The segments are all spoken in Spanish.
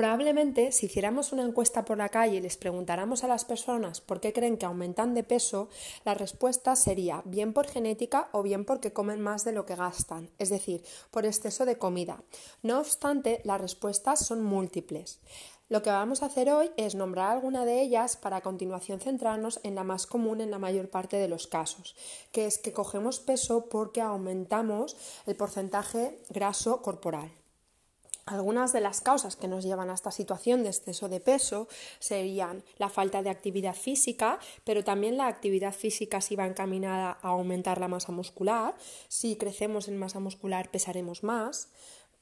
Probablemente si hiciéramos una encuesta por la calle y les preguntáramos a las personas por qué creen que aumentan de peso, la respuesta sería bien por genética o bien porque comen más de lo que gastan, es decir, por exceso de comida. No obstante, las respuestas son múltiples. Lo que vamos a hacer hoy es nombrar alguna de ellas para a continuación centrarnos en la más común en la mayor parte de los casos, que es que cogemos peso porque aumentamos el porcentaje graso corporal. Algunas de las causas que nos llevan a esta situación de exceso de peso serían la falta de actividad física, pero también la actividad física si va encaminada a aumentar la masa muscular. Si crecemos en masa muscular pesaremos más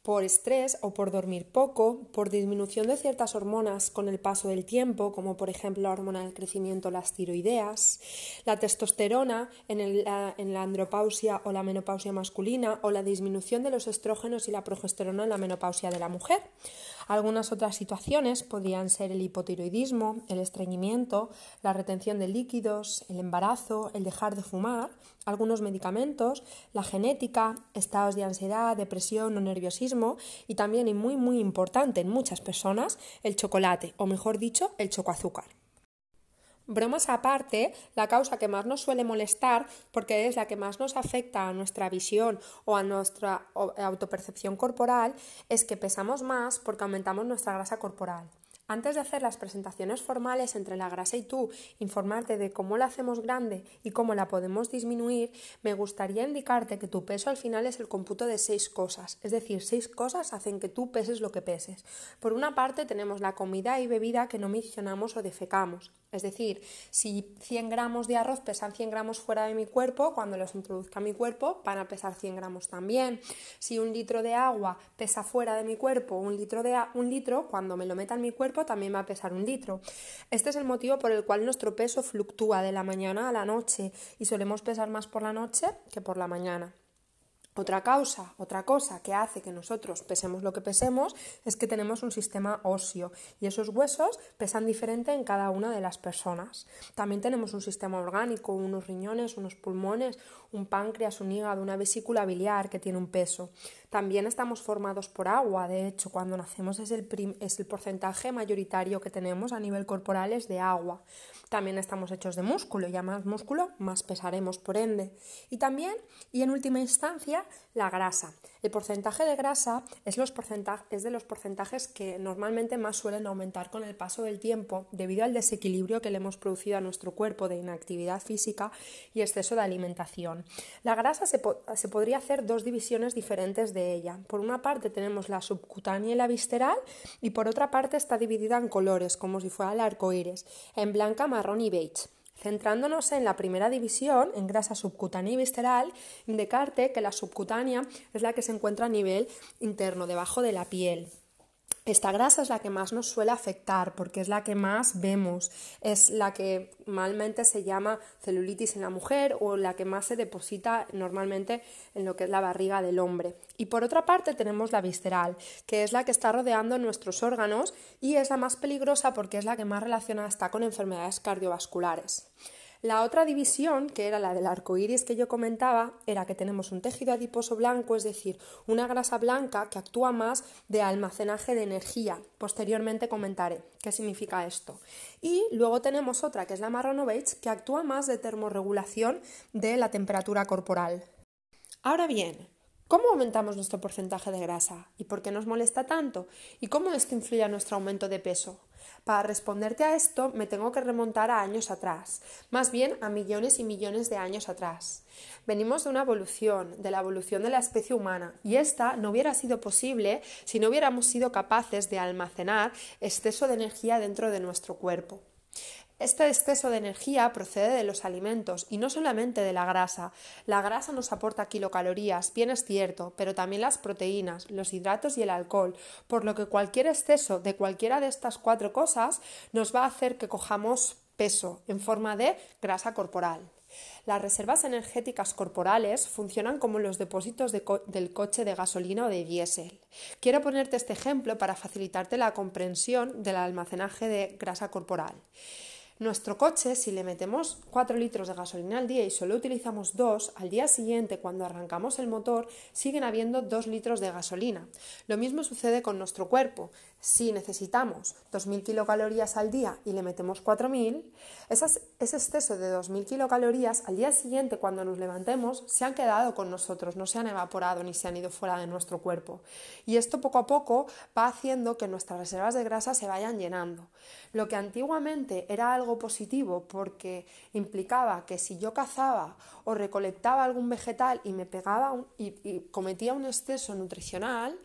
por estrés o por dormir poco, por disminución de ciertas hormonas con el paso del tiempo, como por ejemplo la hormona del crecimiento, las tiroideas, la testosterona en, la andropausia o la menopausia masculina, o la disminución de los estrógenos y la progesterona en la menopausia de la mujer. Algunas otras situaciones podrían ser el hipotiroidismo, el estreñimiento, la retención de líquidos, el embarazo, el dejar de fumar, algunos medicamentos, la genética, estados de ansiedad, depresión o nerviosismo y también, y muy muy importante en muchas personas, el chocolate, o mejor dicho, el chocoazúcar. Bromas aparte, la causa que más nos suele molestar, porque es la que más nos afecta a nuestra visión o a nuestra autopercepción corporal, es que pesamos más porque aumentamos nuestra grasa corporal. Antes de hacer las presentaciones formales entre la grasa y tú, informarte de cómo la hacemos grande y cómo la podemos disminuir, me gustaría indicarte que tu peso al final es el cómputo de seis cosas. Es decir, seis cosas hacen que tú peses lo que peses. Por una parte tenemos la comida y bebida que no mencionamos o defecamos. Es decir, si 100 gramos de arroz pesan 100 gramos fuera de mi cuerpo, cuando los introduzca a mi cuerpo van a pesar 100 gramos también. Si un litro de agua pesa fuera de mi cuerpo, un litro, de un litro, cuando me lo meta en mi cuerpo también va a pesar un litro. Este es el motivo por el cual nuestro peso fluctúa de la mañana a la noche y solemos pesar más por la noche que por la mañana. Otra causa, otra cosa que hace que nosotros pesemos lo que pesemos es que tenemos un sistema óseo y esos huesos pesan diferente en cada una de las personas. También tenemos un sistema orgánico, unos riñones, unos pulmones, un páncreas, un hígado, una vesícula biliar que tiene un peso. También estamos formados por agua, de hecho, cuando nacemos es el, es el porcentaje mayoritario que tenemos a nivel corporal es de agua. También estamos hechos de músculo y a más músculo más pesaremos por ende. Y también, y en última instancia, la grasa. El porcentaje de grasa es, de los porcentajes que normalmente más suelen aumentar con el paso del tiempo debido al desequilibrio que le hemos producido a nuestro cuerpo de inactividad física y exceso de alimentación. La grasa se, se podría hacer dos divisiones diferentes de ella. Por una parte tenemos la subcutánea y la visceral y por otra parte está dividida en colores como si fuera el arco iris, en blanca, marrón y beige. Centrándonos en la primera división, en grasa subcutánea y visceral, indicarte que la subcutánea es la que se encuentra a nivel interno, debajo de la piel. Esta grasa es la que más nos suele afectar porque es la que más vemos, es la que normalmente se llama celulitis en la mujer o la que más se deposita normalmente en lo que es la barriga del hombre. Y por otra parte tenemos la visceral, que es la que está rodeando nuestros órganos y es la más peligrosa porque es la que más relacionada está con enfermedades cardiovasculares. La otra división, que era la del arco iris que yo comentaba, era que tenemos un tejido adiposo blanco, es decir, una grasa blanca que actúa más de almacenaje de energía. Posteriormente comentaré qué significa esto. Y luego tenemos otra, que es la marrón beige, que actúa más de termorregulación de la temperatura corporal. Ahora bien, ¿Cómo aumentamos nuestro porcentaje de grasa? ¿Y por qué nos molesta tanto? ¿Y cómo esto influye a nuestro aumento de peso? Para responderte a esto me tengo que remontar a años atrás, más bien a millones y millones de años atrás. Venimos de una evolución, de la evolución de la especie humana, y esta no hubiera sido posible si no hubiéramos sido capaces de almacenar exceso de energía dentro de nuestro cuerpo. Este exceso de energía procede de los alimentos y no solamente de la grasa. La grasa nos aporta kilocalorías, bien es cierto, pero también las proteínas, los hidratos y el alcohol, por lo que cualquier exceso de cualquiera de estas cuatro cosas nos va a hacer que cojamos peso en forma de grasa corporal. Las reservas energéticas corporales funcionan como los depósitos del coche de gasolina o de diésel. Quiero ponerte este ejemplo para facilitarte la comprensión del almacenaje de grasa corporal. Nuestro coche, si le metemos 4 litros de gasolina al día y solo utilizamos 2, al día siguiente, cuando arrancamos el motor, siguen habiendo 2 litros de gasolina. Lo mismo sucede con nuestro cuerpo. Si necesitamos 2.000 kilocalorías al día y le metemos 4.000, ese exceso de 2.000 kilocalorías al día siguiente cuando nos levantemos se han quedado con nosotros, no se han evaporado ni se han ido fuera de nuestro cuerpo. Y esto poco a poco va haciendo que nuestras reservas de grasa se vayan llenando. Lo que antiguamente era algo positivo porque implicaba que si yo cazaba o recolectaba algún vegetal y me pegaba y cometía un exceso nutricional,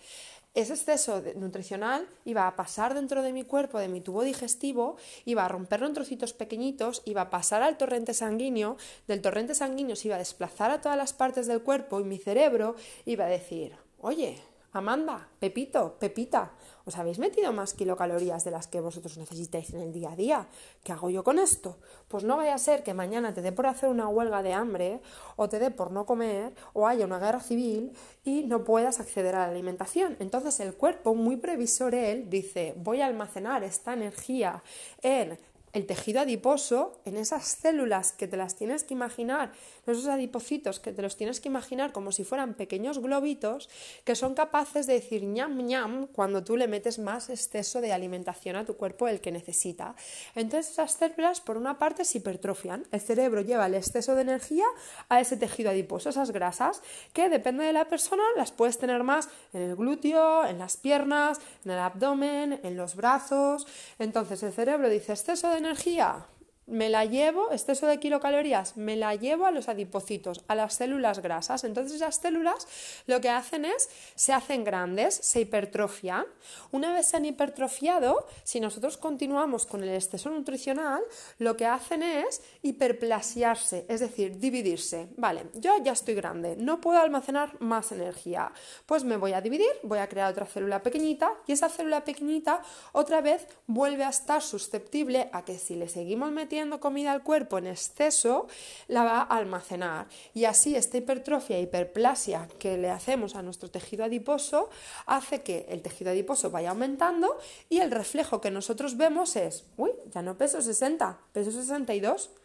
ese exceso nutricional iba a pasar dentro de mi cuerpo, de mi tubo digestivo, iba a romperlo en trocitos pequeñitos, iba a pasar al torrente sanguíneo, del torrente sanguíneo se iba a desplazar a todas las partes del cuerpo y mi cerebro iba a decir, oye, Amanda, Pepito, Pepita, ¿os habéis metido más kilocalorías de las que vosotros necesitáis en el día a día? ¿Qué hago yo con esto? Pues no vaya a ser que mañana te dé por hacer una huelga de hambre, o te dé por no comer, o haya una guerra civil y no puedas acceder a la alimentación. Entonces el cuerpo, muy previsor él, dice, voy a almacenar esta energía en el tejido adiposo, en esas células que te las tienes que imaginar, esos adipocitos que te los tienes que imaginar como si fueran pequeños globitos que son capaces de decir ñam ñam cuando tú le metes más exceso de alimentación a tu cuerpo el que necesita. Entonces esas células por una parte se hipertrofian, el cerebro lleva el exceso de energía a ese tejido adiposo, esas grasas que depende de la persona las puedes tener más en el glúteo, en las piernas, en el abdomen, en los brazos. Entonces el cerebro dice exceso de energía, me la llevo, exceso de kilocalorías, me la llevo a los adipocitos, a las células grasas. Entonces esas células lo que hacen es, se hacen grandes, se hipertrofian. Una vez se han hipertrofiado, si nosotros continuamos con el exceso nutricional, lo que hacen es hiperplasiarse, es decir, dividirse. Vale, yo ya estoy grande, no puedo almacenar más energía. Pues me voy a dividir, voy a crear otra célula pequeñita y esa célula pequeñita otra vez vuelve a estar susceptible a que si le seguimos metiendo comida al cuerpo en exceso, la va a almacenar. Y así esta hipertrofia, hiperplasia que le hacemos a nuestro tejido adiposo, hace que el tejido adiposo vaya aumentando y el reflejo que nosotros vemos es, uy, ya no peso 60, peso 62, uy,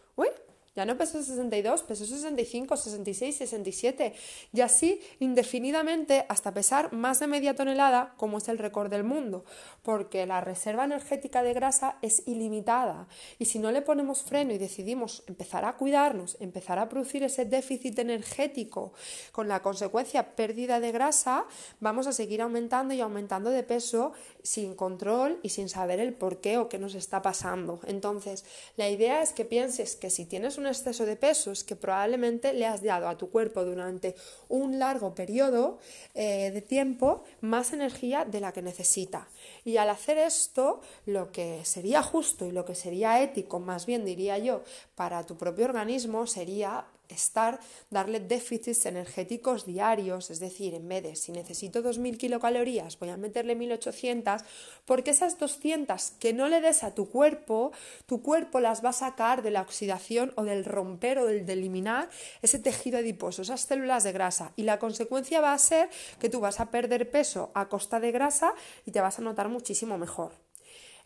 ya no peso 62, peso 65, 66, 67 y así indefinidamente hasta pesar más de media tonelada como es el récord del mundo, porque la reserva energética de grasa es ilimitada. Y si no le ponemos freno y decidimos empezar a cuidarnos, empezar a producir ese déficit energético con la consecuencia pérdida de grasa, vamos a seguir aumentando y aumentando de peso sin control y sin saber el por qué o qué nos está pasando. Entonces, la idea es que pienses que si tienes un exceso de peso es que probablemente le has dado a tu cuerpo durante un largo periodo eh, de tiempo más energía de la que necesita. Y al hacer esto, lo que sería justo y lo que sería ético, más bien diría yo, para tu propio organismo sería estar, darle déficits energéticos diarios, es decir, en vez de si necesito 2.000 kilocalorías, voy a meterle 1.800, porque esas 200 que no le des a tu cuerpo, tu cuerpo las va a sacar de la oxidación o del romper o del de eliminar ese tejido adiposo, esas células de grasa, y la consecuencia va a ser que tú vas a perder peso a costa de grasa y te vas a notar muchísimo mejor.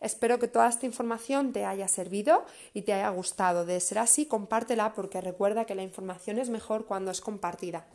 Espero que toda esta información te haya servido y te haya gustado. De ser así, compártela porque recuerda que la información es mejor cuando es compartida.